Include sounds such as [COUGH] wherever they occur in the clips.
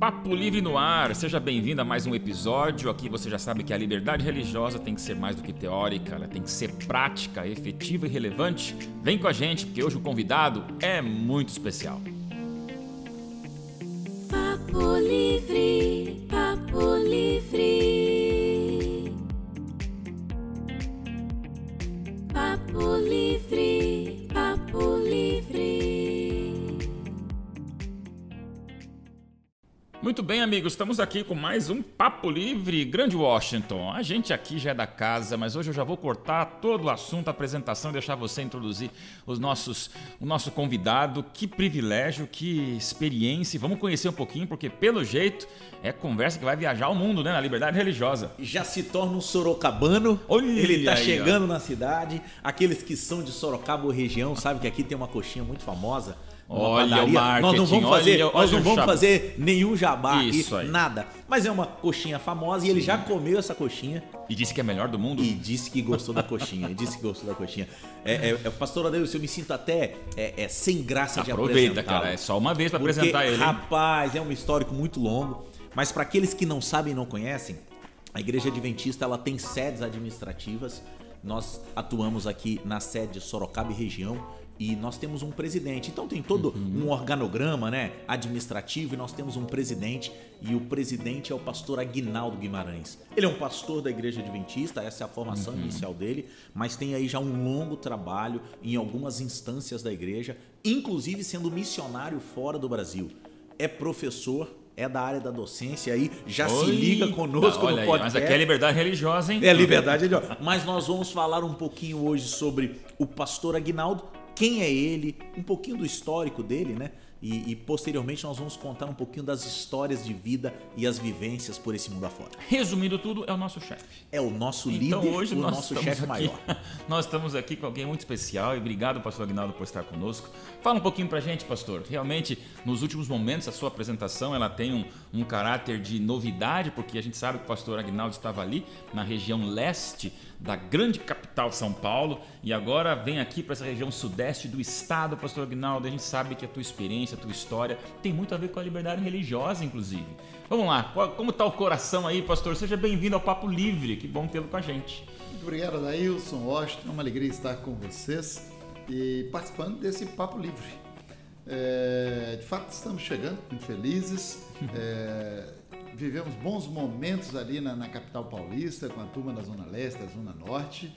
Papo Livre no ar, seja bem-vindo a mais um episódio. Aqui você já sabe que a liberdade religiosa tem que ser mais do que teórica, ela tem que ser prática, efetiva e relevante. Vem com a gente, porque hoje o convidado é muito especial. Papo Livre, Papo Livre. Muito bem, amigos, estamos aqui com mais um Papo Livre Grande Washington. A gente aqui já é da casa, mas hoje eu já vou cortar todo o assunto, a apresentação, deixar você introduzir os nossos, o nosso convidado. Que privilégio, que experiência. Vamos conhecer um pouquinho, porque pelo jeito é conversa que vai viajar o mundo, né? Na liberdade religiosa. já se torna um sorocabano. Olha ele tá aí, chegando na cidade. Aqueles que são de Sorocaba ou região, sabem que aqui tem uma coxinha muito famosa. Olha o padaria. Nós não marketing, vamos fazer, olha- nós não vamos fazer nenhum jabá Isso aqui, aí. nada. Mas é uma coxinha famosa e ele já comeu essa coxinha E disse que é melhor do mundo. e disse que gostou da coxinha. e disse que gostou da coxinha. É, é, é, pastor Adeus, eu me sinto até é, é, sem graça de Aproveita, apresentá-lo. cara. É só uma vez pra Porque, apresentar ele. hein? Rapaz, é um histórico muito longo. Mas para aqueles que não sabem e não conhecem, a Igreja Adventista ela tem sedes administrativas. Nós atuamos aqui na sede de Sorocaba e região e nós temos um presidente. Então tem todo Uhum. um organograma, né, administrativo e nós temos um presidente e o presidente é o pastor Aguinaldo Guimarães. Ele é um pastor da Igreja Adventista, essa é a formação Uhum. inicial dele, mas tem aí já um longo trabalho em algumas instâncias da igreja, inclusive sendo missionário fora do Brasil. É professor, é da área da docência aí, já se Oi. liga conosco Olha no aí, podcast. Mas aqui é liberdade religiosa, hein? É liberdade ó. Mas nós vamos falar um pouquinho hoje sobre o pastor Aguinaldo, quem é ele, um pouquinho do histórico dele, né? E, e posteriormente nós vamos contar um pouquinho das histórias de vida e as vivências por esse mundo afora. Resumindo tudo, é o nosso chefe. É o nosso Então líder, hoje o nós nosso estamos chefe aqui, maior. [LAUGHS] nós estamos aqui com alguém muito especial e obrigado, pastor Aguinaldo, por estar conosco. Fala um pouquinho pra gente, pastor. Realmente, nos últimos momentos, a sua apresentação ela tem um, um caráter de novidade, porque a gente sabe que o pastor Aguinaldo estava ali na região leste da grande capital São Paulo e agora vem aqui para essa região sudeste do estado, pastor Aguinaldo. A gente sabe que a tua experiência, a tua história tem muito a ver com a liberdade religiosa, inclusive. Vamos lá, qual- como está o coração aí, pastor? Seja bem-vindo ao Papo Livre, que bom tê-lo com a gente. Muito obrigado, Adailson, Washington. É uma alegria estar com vocês e participando desse Papo Livre. É, de fato, estamos chegando, muito felizes. [LAUGHS] É, vivemos bons momentos ali na, na capital paulista, com a turma da Zona Leste, da Zona Norte.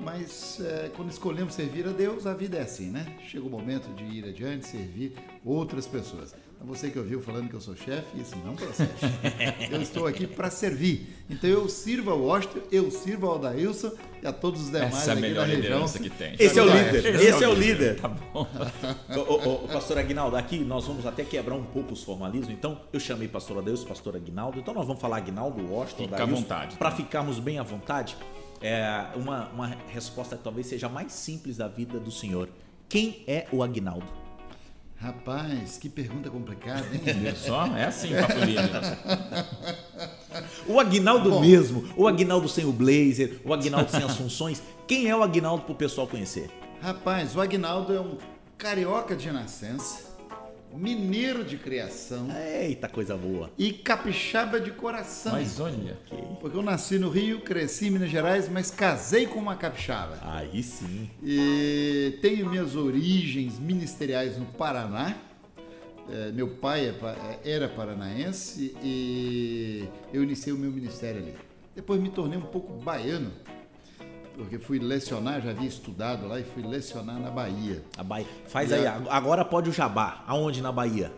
Mas é, quando escolhemos servir a Deus, a vida é assim, né? Chega o momento de ir adiante, servir outras pessoas. Então, você que ouviu falando que eu sou chefe, isso não procede. [LAUGHS] eu estou aqui para servir. Então eu sirvo ao Washington, eu sirvo ao Dailson e a todos os demais Essa é a aqui melhor da região. liderança que tem. Esse é o Já líder, é. esse é o líder. Tá bom. [LAUGHS] Ô, ô, ô, pastor Aguinaldo, aqui nós vamos até quebrar um pouco os formalismos. Então, eu chamei pastor Adeus, pastor Aguinaldo. Então, nós vamos falar Aguinaldo, Washington, Fica à vontade, Para tá? ficarmos bem à vontade, é, uma, uma resposta que talvez seja mais simples da vida do senhor. Quem é o Aguinaldo? Rapaz, que pergunta complicada, hein? Só? É assim, Papo Livre. O Aguinaldo Bom. mesmo, o Aguinaldo sem o blazer, o Aguinaldo sem as funções. Quem é o Aguinaldo pro pessoal conhecer? Rapaz, o Agnaldo é um carioca de nascença, mineiro de criação Eita, coisa boa. e capixaba de coração. Mas olha, Porque eu nasci no Rio, cresci em Minas Gerais, mas casei com uma capixaba. Aí sim. E tenho minhas origens ministeriais no Paraná. É, meu pai é pa- era paranaense e eu iniciei o meu ministério ali. Depois me tornei um pouco baiano, porque fui lecionar, já havia estudado lá e fui lecionar na Bahia. A Bahia. Faz E aí, a- agora pode o jabá. Aonde na Bahia?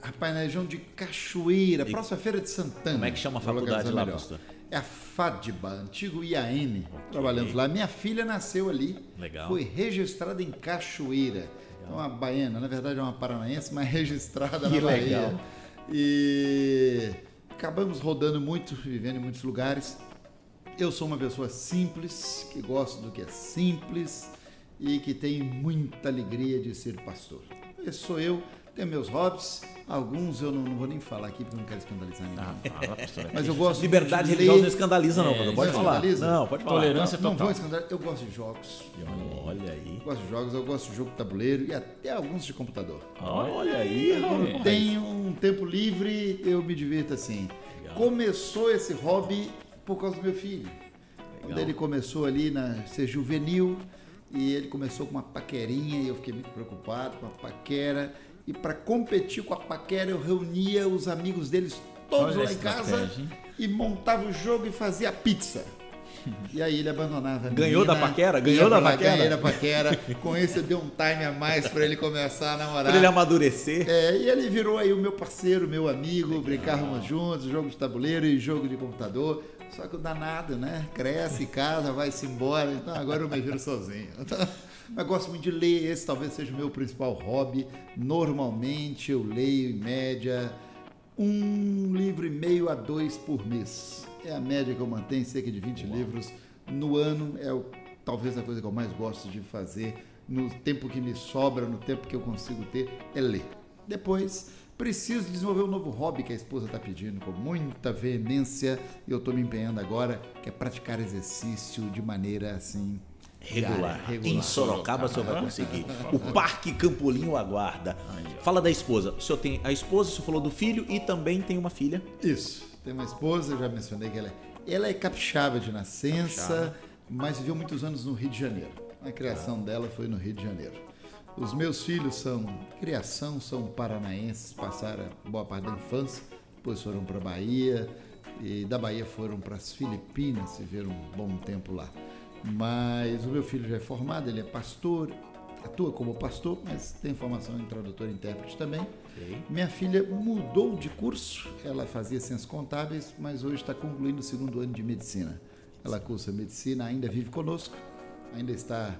Rapaz, na região de Cachoeira, próxima feira de Santana. Como é que chama a faculdade lá, melhor. pastor? É a FADBA, antigo IAN. Trabalhamos lá. Minha filha nasceu ali. Legal. Foi registrada em Cachoeira. É uma baiana, na verdade é uma paranaense, mas registrada Que na Bahia. legal. E acabamos rodando muito, vivendo em muitos lugares. Eu sou uma pessoa simples, que gosto do que é simples e que tem muita alegria de ser pastor. esse sou eu, tenho meus hobbies, alguns eu não, não vou nem falar aqui porque eu não quero escandalizar ninguém. Ah, fala, pastor. Mas eu gosto Liberdade religiosa não escandaliza, não, É, pastor. Pode não falar. escandaliza? Não, pode falar. Tolerância não, não total. vou escandalizar, eu gosto de jogos. Olha aí. Eu gosto de jogos, eu gosto de jogo de tabuleiro e até alguns de computador. Olha aí, Quando tenho um tempo livre, eu me divirto assim. Começou esse hobby por causa do meu filho. Quando ele começou ali na ser juvenil e ele começou com uma paquerinha e eu fiquei muito preocupado com a paquera. E para competir com a paquera, eu reunia os amigos deles todos Olha lá em casa e montava o jogo e fazia pizza. E aí ele abandonava a [LAUGHS] Ganhou da menina, paquera? ia Ganhou da paquera? Ganhei da paquera. Com isso eu dei um time a mais para ele começar a namorar. Pra ele amadurecer. É, e ele virou aí o meu parceiro, meu amigo, brincávamos juntos, jogo de tabuleiro e jogo de computador. Só que o danado, né? Cresce, casa, vai-se embora. Então agora eu me viro sozinho. Então, mas gosto muito de ler, esse talvez seja o meu principal hobby. Normalmente eu leio em média um livro e meio a dois por mês. É a média que eu mantenho, cerca de 20 livros no ano. É o, talvez a coisa que eu mais gosto de fazer no tempo que me sobra, no tempo que eu consigo ter, é ler. Depois, preciso desenvolver um novo hobby que a esposa está pedindo com muita veemência e eu estou me empenhando agora, que é praticar exercício de maneira assim Regular. diária, regular. Em Sorocaba você vai conseguir. O Parque Campolim o aguarda. Fala da esposa. O senhor tem a esposa, o senhor falou do filho e também tem uma filha. Isso. Tem uma esposa, eu já mencionei que ela é. Ela é capixaba de nascença, mas viveu muitos anos no Rio de Janeiro. A criação dela foi no Rio de Janeiro. Os meus filhos são criação, são paranaenses, passaram boa parte da infância, depois foram para Bahia e da Bahia foram para as Filipinas, viveram um bom tempo lá. Mas o meu filho já é formado, ele é pastor, atua como pastor, mas tem formação em tradutor e intérprete também. Minha filha mudou de curso, ela fazia ciências contábeis, mas hoje está concluindo o segundo ano de medicina. Ela cursa medicina, ainda vive conosco, ainda está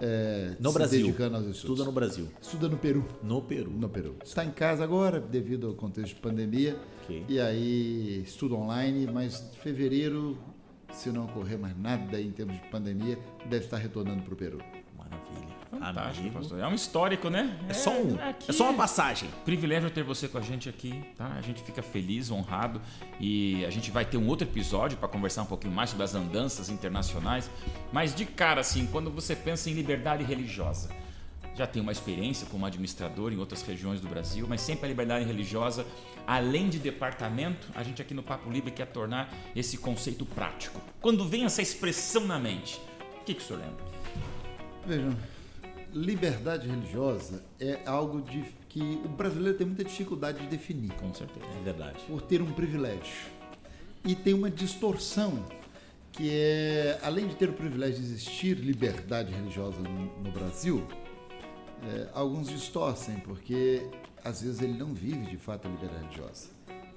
é, No Brasil. Estuda no Brasil. Estuda no Peru. No Peru. No Peru. Está em casa agora, devido ao contexto de pandemia. Ok. E aí estuda online, mas em fevereiro, se não ocorrer mais nada em termos de pandemia, deve estar retornando para o Peru. Maravilha. Fantástico, Amigo. pastor. É um histórico, né? É só um. aqui É só uma passagem. Privilégio ter você com a gente aqui, tá? A gente fica feliz, honrado e a gente vai ter um outro episódio para conversar um pouquinho mais sobre as andanças internacionais. Mas de cara, assim, quando você pensa em liberdade religiosa, já tem uma experiência como administrador em outras regiões do Brasil, mas sempre a liberdade religiosa, além de departamento, a gente aqui no Papo Livre quer tornar esse conceito prático. Quando vem essa expressão na mente, o que, que o senhor lembra? Vejam, liberdade religiosa é algo de, que o brasileiro tem muita dificuldade de definir. Com certeza. É verdade. por ter um privilégio. E tem uma distorção que é, além de ter o privilégio de existir liberdade religiosa no, no Brasil, é, alguns distorcem, porque às vezes ele não vive de fato a liberdade religiosa.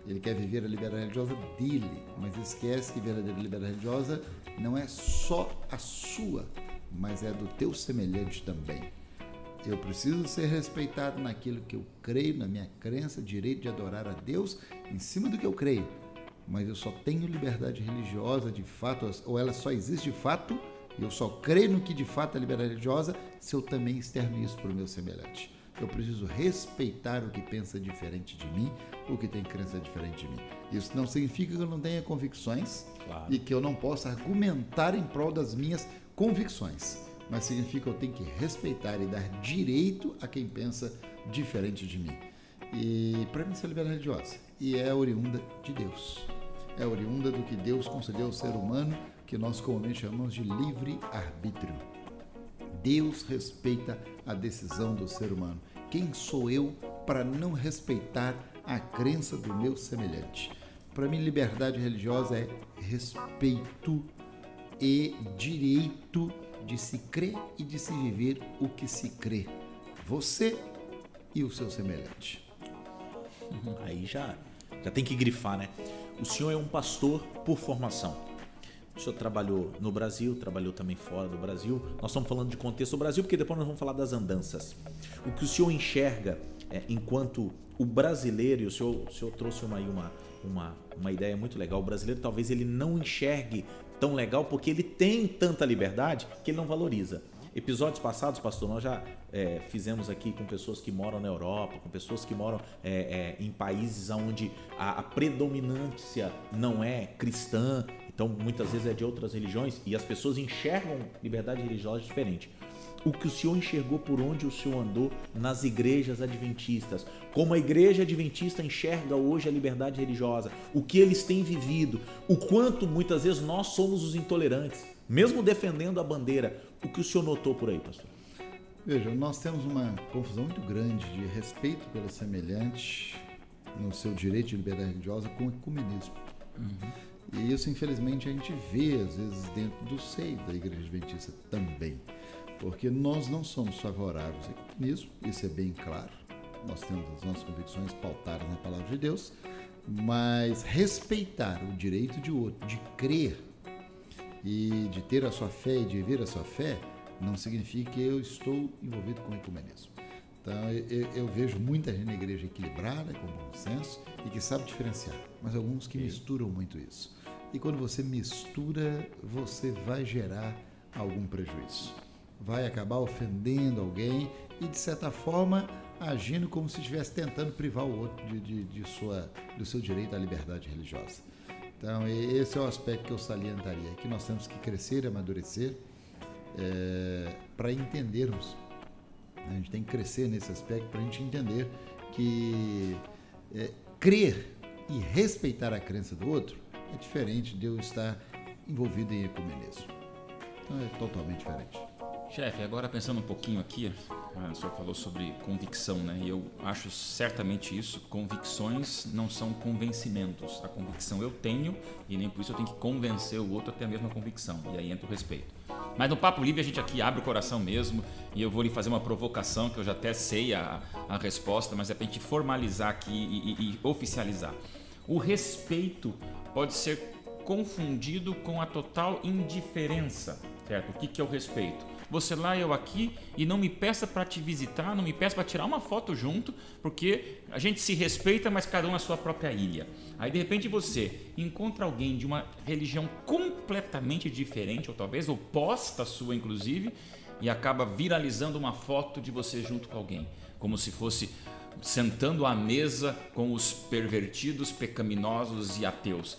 Ele quer viver a liberdade religiosa dele, mas esquece que a verdadeira liberdade religiosa não é só a sua, mas é do teu semelhante também. Eu preciso ser respeitado naquilo que eu creio, na minha crença, direito de adorar a Deus em cima do que eu creio. Mas eu só tenho liberdade religiosa de fato, ou ela só existe de fato, e eu só creio no que de fato é liberdade religiosa se eu também externo isso para o meu semelhante. Eu preciso respeitar o que pensa diferente de mim, o que tem crença diferente de mim. Isso não significa que eu não tenha convicções Claro. e que eu não possa argumentar em prol das minhas convicções. Mas significa que eu tenho que respeitar e dar direito a quem pensa diferente de mim. E para mim isso é liberdade religiosa. E é oriunda de Deus. É oriunda do que Deus concedeu ao ser humano, que nós comumente chamamos de livre-arbítrio. Deus respeita a decisão do ser humano. Quem sou eu para não respeitar a crença do meu semelhante? Para mim, liberdade religiosa é respeito e direito de se crer e de se viver o que se crê. Você e o seu semelhante. [LAUGHS] Aí já, já tem que grifar, né? O senhor é um pastor por formação. O senhor trabalhou no Brasil, trabalhou também fora do Brasil. Nós estamos falando de contexto do Brasil, porque depois nós vamos falar das andanças. O que o senhor enxerga é, enquanto o brasileiro, e o senhor, o senhor trouxe uma, aí uma, uma, uma ideia muito legal, o brasileiro talvez ele não enxergue tão legal porque ele tem tanta liberdade que ele não valoriza. Episódios passados, pastor, nós já é, fizemos aqui com pessoas que moram na Europa, com pessoas que moram é, é, em países onde a, a predominância não é cristã, então muitas vezes é de outras religiões e as pessoas enxergam liberdade religiosa diferente o que o senhor enxergou por onde o senhor andou nas igrejas adventistas, como a igreja adventista enxerga hoje a liberdade religiosa, o que eles têm vivido, o quanto muitas vezes nós somos os intolerantes, mesmo defendendo a bandeira. O que o senhor notou por aí, pastor? Veja, nós temos uma confusão muito grande de respeito pelo semelhante no seu direito de liberdade religiosa com o ecumenismo. E isso, infelizmente, a gente vê, às vezes, dentro do seio da Igreja Adventista também. Porque nós não somos favoráveis ao ecumenismo, isso é bem claro. Nós temos as nossas convicções pautadas na palavra de Deus, mas respeitar o direito de outro, de crer e de ter a sua fé e de viver a sua fé, não significa que eu estou envolvido com o ecumenismo. Então, eu, eu vejo muita gente na igreja equilibrada, com bom senso e que sabe diferenciar, mas alguns que misturam muito isso. E quando você mistura, você vai gerar algum prejuízo. Vai acabar ofendendo alguém e, de certa forma, agindo como se estivesse tentando privar o outro de, de, de sua, do seu direito à liberdade religiosa. Então, esse é o aspecto que eu salientaria, que nós temos que crescer amadurecer para entendermos. A gente tem que crescer nesse aspecto para a gente entender que é, crer e respeitar a crença do outro é diferente de eu estar envolvido em ecumenismo. Então, é totalmente diferente. Chefe, agora pensando um pouquinho aqui, ah, o senhor falou sobre convicção, né? E eu acho certamente isso. Convicções não são convencimentos. A convicção eu tenho e nem por isso eu tenho que convencer o outro a ter a mesma convicção. E aí entra o respeito. Mas no Papo Livre a gente aqui abre o coração mesmo e eu vou lhe fazer uma provocação que eu já até sei a, a resposta, mas é pra gente formalizar aqui e, e- e oficializar. O respeito pode ser confundido com a total indiferença, certo? O que, que é o respeito? Você lá, eu aqui, e não me peça para te visitar, não me peça para tirar uma foto junto, porque a gente se respeita, mas cada um na sua própria ilha. Aí de repente você encontra alguém de uma religião completamente diferente, ou talvez oposta à sua, inclusive, e acaba viralizando uma foto de você junto com alguém, como se fosse sentando à mesa com os pervertidos, pecaminosos e ateus.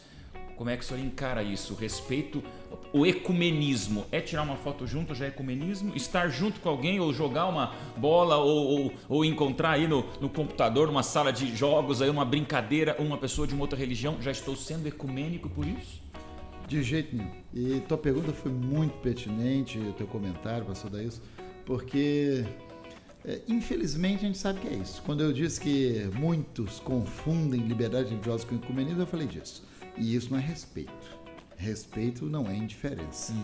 Como é que o senhor encara isso? Respeito, o ecumenismo. É tirar uma foto junto já é ecumenismo? Estar junto com alguém ou jogar uma bola ou, ou, ou encontrar aí no, no computador, numa sala de jogos, aí uma brincadeira, uma pessoa de uma outra religião, já estou sendo ecumênico por isso? De jeito nenhum. E tua pergunta foi muito pertinente, o teu comentário, pastor Daílson, porque é, infelizmente a gente sabe que é isso. Quando eu disse que muitos confundem liberdade religiosa com ecumenismo, eu falei disso. E isso não é respeito. Respeito não é indiferença.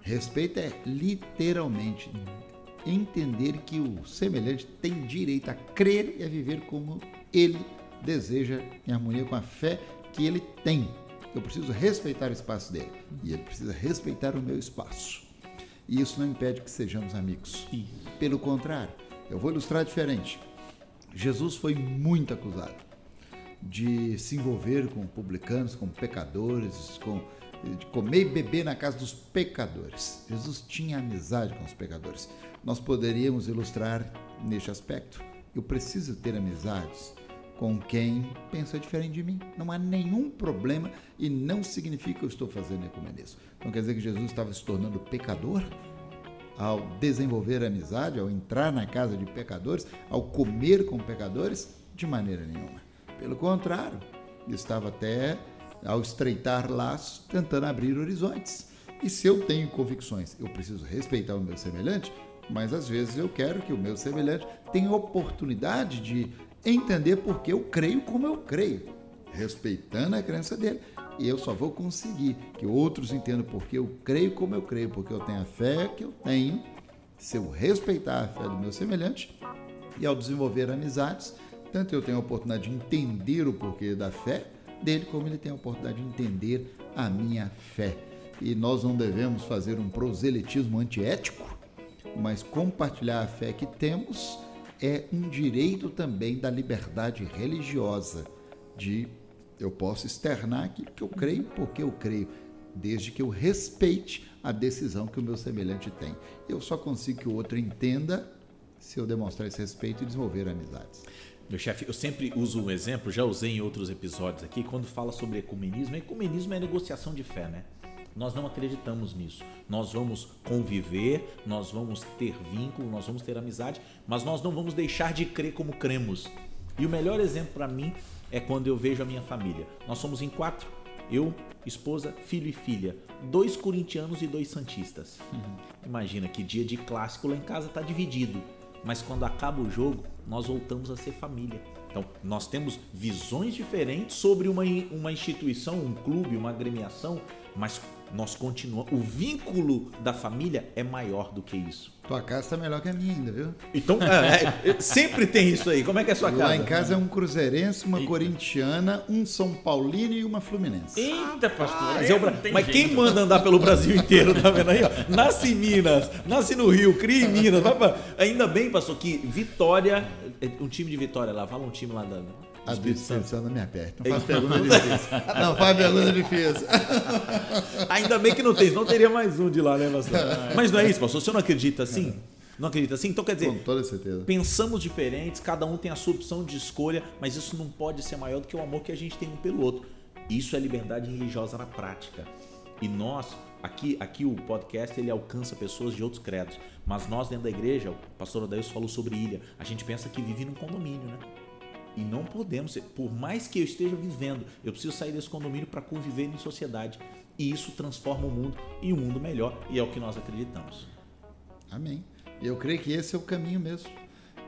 Respeito é literalmente entender que o semelhante tem direito a crer e a viver como ele deseja, em harmonia com a fé que ele tem. Eu preciso respeitar o espaço dele e ele precisa respeitar o meu espaço. E isso não impede que sejamos amigos. Pelo contrário, eu vou ilustrar diferente. Jesus foi muito acusado de se envolver com publicanos, com pecadores, com de comer e beber na casa dos pecadores. Jesus tinha amizade com os pecadores. Nós poderíamos ilustrar neste aspecto. Eu preciso ter amizades com quem pensa diferente de mim. Não há nenhum problema e não significa que eu estou fazendo ecumenismo. Então quer dizer que Jesus estava se tornando pecador? ao desenvolver amizade, ao entrar na casa de pecadores, ao comer com pecadores? De maneira nenhuma. Pelo contrário, estava até, ao estreitar laços, tentando abrir horizontes. E se eu tenho convicções, eu preciso respeitar o meu semelhante, mas às vezes eu quero que o meu semelhante tenha oportunidade de entender porque eu creio como eu creio, respeitando a crença dele. E eu só vou conseguir que outros entendam porque eu creio como eu creio, porque eu tenho a fé que eu tenho, se eu respeitar a fé do meu semelhante e ao desenvolver amizades, tanto eu tenho a oportunidade de entender o porquê da fé dele, como ele tem a oportunidade de entender a minha fé. E nós não devemos fazer um proselitismo antiético, mas compartilhar a fé que temos é um direito também da liberdade religiosa, de eu posso externar aquilo que eu creio porque eu creio. desde que eu respeite a decisão que o meu semelhante tem. Eu só consigo que o outro entenda se eu demonstrar esse respeito e desenvolver amizades. Meu chefe, eu sempre uso um exemplo, já usei em outros episódios aqui, quando fala sobre ecumenismo. Ecumenismo é negociação de fé, né? Nós não acreditamos nisso. Nós vamos conviver, nós vamos ter vínculo, nós vamos ter amizade, mas nós não vamos deixar de crer como cremos. E o melhor exemplo para mim é quando eu vejo a minha família. Nós somos em quatro: eu, esposa, filho e filha. Dois corintianos e dois santistas. [LAUGHS] Imagina que dia de clássico lá em casa tá dividido. Mas quando acaba o jogo, nós voltamos a ser família. Então, nós temos visões diferentes sobre uma, uma instituição, um clube, uma agremiação, mas nós continuamos. O vínculo da família é maior do que isso. Tua casa tá melhor que a minha ainda, viu? Então, é, é, sempre tem isso aí. Como é que é a sua casa? Lá em casa é um cruzeirense, uma corintiana, um São Paulino e uma fluminense. Eita, pastor. Mas, aí é o não Bra- tem mas jeito. quem manda andar pelo Brasil inteiro, tá vendo aí? Ó? Nasce em Minas, nasce no Rio, cria em Minas. vai pra- Ainda bem, pastor, que Vitória, é, um time de Vitória lá, fala um time lá da. A descrição não me aperte. Não faz pergunta difícil. Não faz pergunta difícil. Ainda bem que não tem, senão teria mais um de lá, né, pastor? Mas não é isso, pastor. Você não acredita assim? Não acredita assim? Então quer dizer, Com toda certeza. pensamos diferentes, cada um tem a sua opção de escolha, mas isso não pode ser maior do que o amor que a gente tem um pelo outro. Isso é liberdade religiosa na prática. E nós, aqui, aqui o podcast ele alcança pessoas de outros credos, mas nós dentro da igreja, o pastor Odailson falou sobre ilha, a gente pensa que vive num condomínio, né? E não podemos, por mais que eu esteja vivendo, eu preciso sair desse condomínio para conviver em sociedade. E isso transforma o mundo em um mundo melhor, e é o que nós acreditamos. Amém. Eu creio que esse é o caminho mesmo.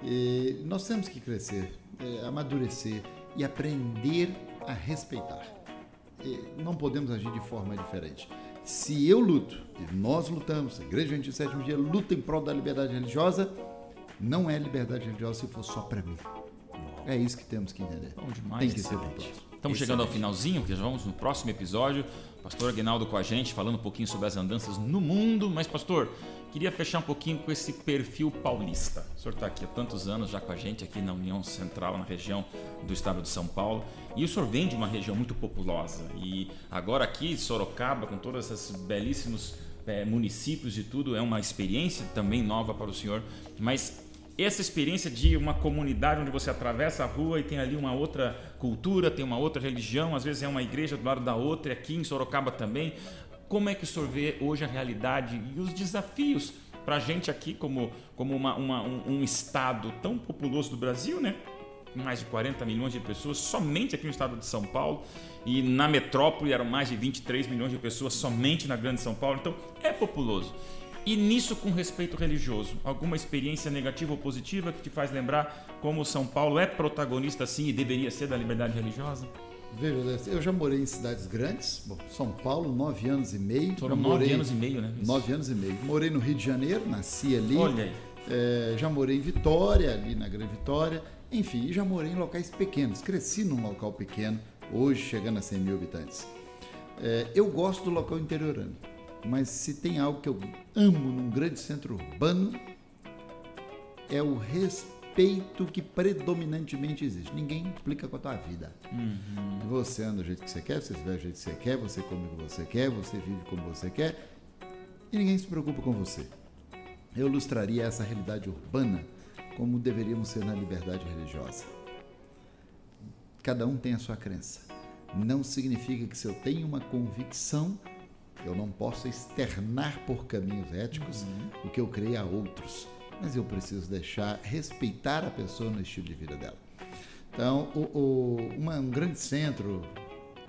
E nós temos que crescer, eh, amadurecer e aprender a respeitar. E não podemos agir de forma diferente. Se eu luto, e nós lutamos, a Igreja do Sétimo Dia luta em prol da liberdade religiosa, não é liberdade religiosa se for só para mim. É isso que temos que entender. Bom demais. Tem que ser pro próximo. Estamos chegando ao finalzinho, porque já vamos no próximo episódio. Pastor Aguinaldo com a gente, falando um pouquinho sobre as andanças no mundo. Mas, pastor, queria fechar um pouquinho com esse perfil paulista. O senhor está aqui há tantos anos já com a gente, aqui na União Central, na região do estado de São Paulo. E o senhor vem de uma região muito populosa. E agora aqui, Sorocaba, com todos esses belíssimos eh, municípios e tudo, é uma experiência também nova para o senhor. Mas essa experiência de uma comunidade onde você atravessa a rua e tem ali uma outra cultura, tem uma outra religião, às vezes é uma igreja do lado da outra, aqui em Sorocaba também. Como é que o senhor vê hoje a realidade e os desafios para a gente aqui, como, como uma- uma- um, um estado tão populoso do Brasil, né? Mais de 40 milhões de pessoas, somente aqui no estado de São Paulo, e na metrópole eram mais de 23 milhões de pessoas somente na Grande São Paulo, então é populoso. E nisso com respeito religioso, alguma experiência negativa ou positiva que te faz lembrar como São Paulo é protagonista sim e deveria ser da liberdade religiosa? Veja, eu já morei em cidades grandes, bom, São Paulo, nove anos e meio. Foram Já nove morei- anos e meio, né? Isso. Nove anos e meio. Morei no Rio de Janeiro, nasci ali. Olha aí. É, já morei em Vitória, ali na Grande Vitória. Enfim, já morei em locais pequenos. Cresci num local pequeno, hoje chegando a 100 mil habitantes. É, eu gosto do local interiorano, mas se tem algo que eu amo num grande centro urbano, é o respeito que predominantemente existe. Ninguém implica com a tua vida. Você anda do jeito que você quer, você se veste do jeito que você quer, você come como você quer, você vive como você quer, e ninguém se preocupa com você. Eu ilustraria essa realidade urbana como deveríamos ser na liberdade religiosa. Cada um tem a sua crença. Não significa que se eu tenho uma convicção, eu não posso externar por caminhos éticos o que eu creio a outros. Mas eu preciso deixar, respeitar a pessoa no estilo de vida dela. Então, o, o- uma- um grande centro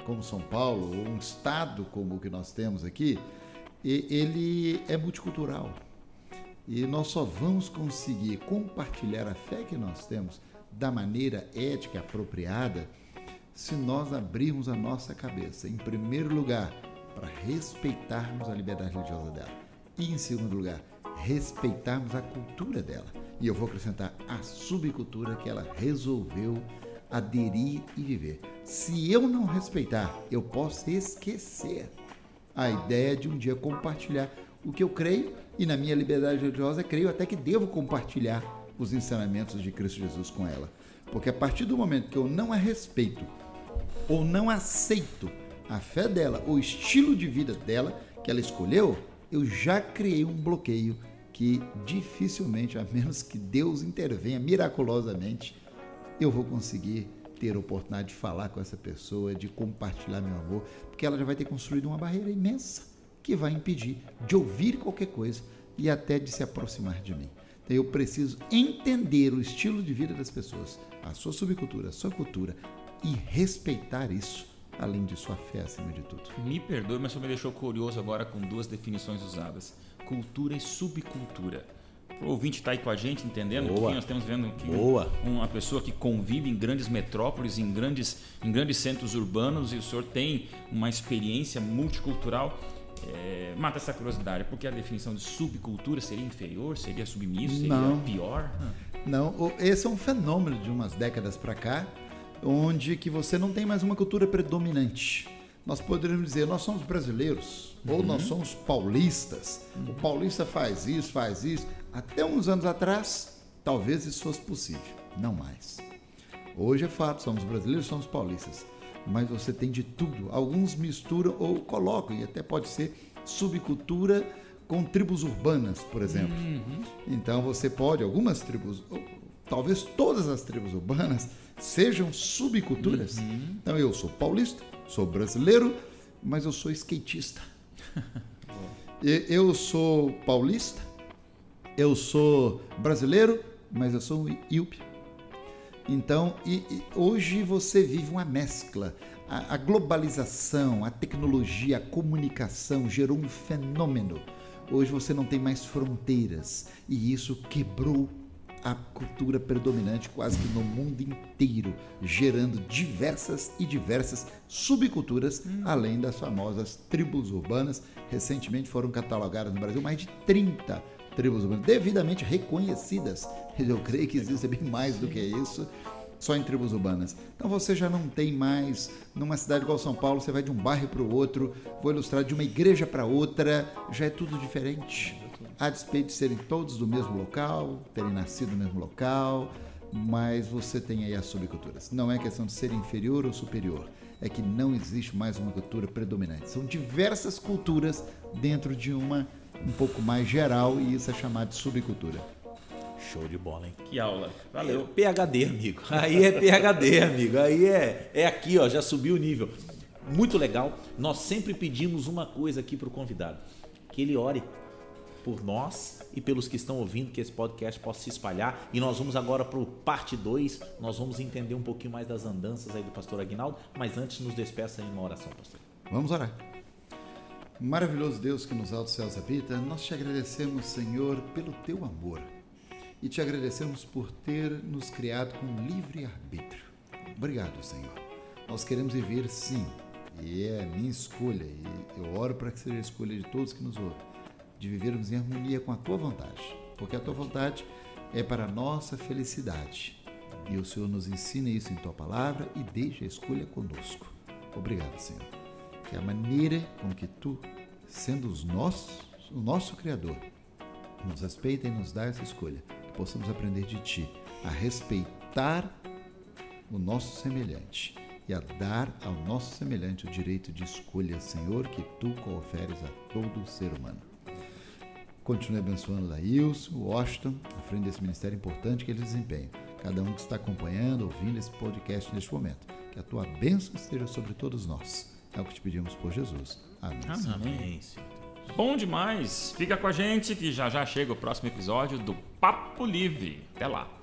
como São Paulo, ou um estado como o que nós temos aqui, ele é multicultural. E nós só vamos conseguir compartilhar a fé que nós temos da maneira ética apropriada se nós abrirmos a nossa cabeça, em primeiro lugar, para respeitarmos a liberdade religiosa dela. E, em segundo lugar, respeitarmos a cultura dela. E eu vou acrescentar a subcultura que ela resolveu aderir e viver. Se eu não respeitar, eu posso esquecer a ideia de um dia compartilhar o que eu creio e na minha liberdade religiosa creio até que devo compartilhar os ensinamentos de Cristo Jesus com ela. Porque a partir do momento que eu não a respeito ou não aceito a fé dela, o estilo de vida dela que ela escolheu, eu já criei um bloqueio que dificilmente, a menos que Deus intervenha miraculosamente, eu vou conseguir ter a oportunidade de falar com essa pessoa, de compartilhar meu amor, porque ela já vai ter construído uma barreira imensa que vai impedir de ouvir qualquer coisa e até de se aproximar de mim. Então eu preciso entender o estilo de vida das pessoas, a sua subcultura, a sua cultura e respeitar isso, além de sua fé acima de tudo. Me perdoe, mas só me deixou curioso agora com duas definições usadas: cultura e subcultura. O ouvinte está aí com a gente entendendo Boa. que nós estamos vendo que Boa. uma pessoa que convive em grandes metrópoles, em grandes, em grandes centros urbanos, e o senhor tem uma experiência multicultural. É, mata essa curiosidade, porque a definição de subcultura seria inferior, seria submisso, seria Não. pior? Não, esse é um fenômeno de umas décadas para cá, onde que você não tem mais uma cultura predominante. Nós poderíamos dizer, nós somos brasileiros, ou nós somos paulistas. O paulista faz isso, faz isso. Até uns anos atrás, talvez isso fosse possível, não mais. Hoje é fato, somos brasileiros, somos paulistas. Mas você tem de tudo. Alguns misturam ou colocam, e até pode ser subcultura com tribos urbanas, por exemplo. Então você pode, algumas tribos, talvez todas as tribos urbanas, sejam subculturas. Então eu sou paulista, sou brasileiro, mas eu sou skatista. [LAUGHS] Eu sou paulista, eu sou brasileiro, mas eu sou um. Então, e- e hoje você vive uma mescla. A, a globalização, a tecnologia, a comunicação gerou um fenômeno. Hoje você não tem mais fronteiras e isso quebrou a cultura predominante quase que no mundo inteiro, gerando diversas e diversas subculturas, além das famosas tribos urbanas. Recentemente foram catalogadas no Brasil mais de 30 tribos urbanas devidamente reconhecidas. Eu creio que existe bem mais do que isso, só em tribos urbanas. Então você já não tem mais, numa cidade igual São Paulo, você vai de um bairro para o outro, vou ilustrar de uma igreja para outra, já é tudo diferente. A despeito de serem todos do mesmo local, terem nascido no mesmo local, mas você tem aí as subculturas. Não é questão de ser inferior ou superior, é que não existe mais uma cultura predominante. São diversas culturas dentro de uma um pouco mais geral e isso é chamado de subcultura. Show de bola, hein? Que aula. Valeu. É PHD, amigo. [LAUGHS] Aí é PHD, amigo. Aí é, é aqui, ó, já subiu o nível. Muito legal. Nós sempre pedimos uma coisa aqui para o convidado: que ele ore por nós e pelos que estão ouvindo, que esse podcast possa se espalhar. E nós vamos agora para o parte 2. Nós vamos entender um pouquinho mais das andanças aí do pastor Aguinaldo. Mas antes, nos despeça em uma oração, pastor. Vamos orar. Maravilhoso Deus que nos altos céus habita, nós te agradecemos, Senhor, pelo teu amor. E te agradecemos por ter nos criado com livre arbítrio. Obrigado, Senhor. Nós queremos viver sim, e é a minha escolha, e eu oro para que seja a escolha de todos que nos ouvem, de vivermos em harmonia com a tua vontade, porque a tua vontade é para a nossa felicidade. E o Senhor nos ensina isso em tua palavra e deixa a escolha conosco. Obrigado, Senhor que a maneira com que tu, sendo os nossos, o nosso Criador, nos respeita e nos dá essa escolha, que possamos aprender de ti a respeitar o nosso semelhante e a dar ao nosso semelhante o direito de escolha, Senhor, que tu oferes a todo ser humano. Continue abençoando Laílson, o Washington, à frente desse ministério importante que eles desempenham. Cada um que está acompanhando, ouvindo esse podcast neste momento. Que a tua bênção esteja sobre todos nós. É o que te pedimos por Jesus. Amém. Amém. Bom demais. Fica com a gente que já já chega o próximo episódio do Papo Livre. Até lá.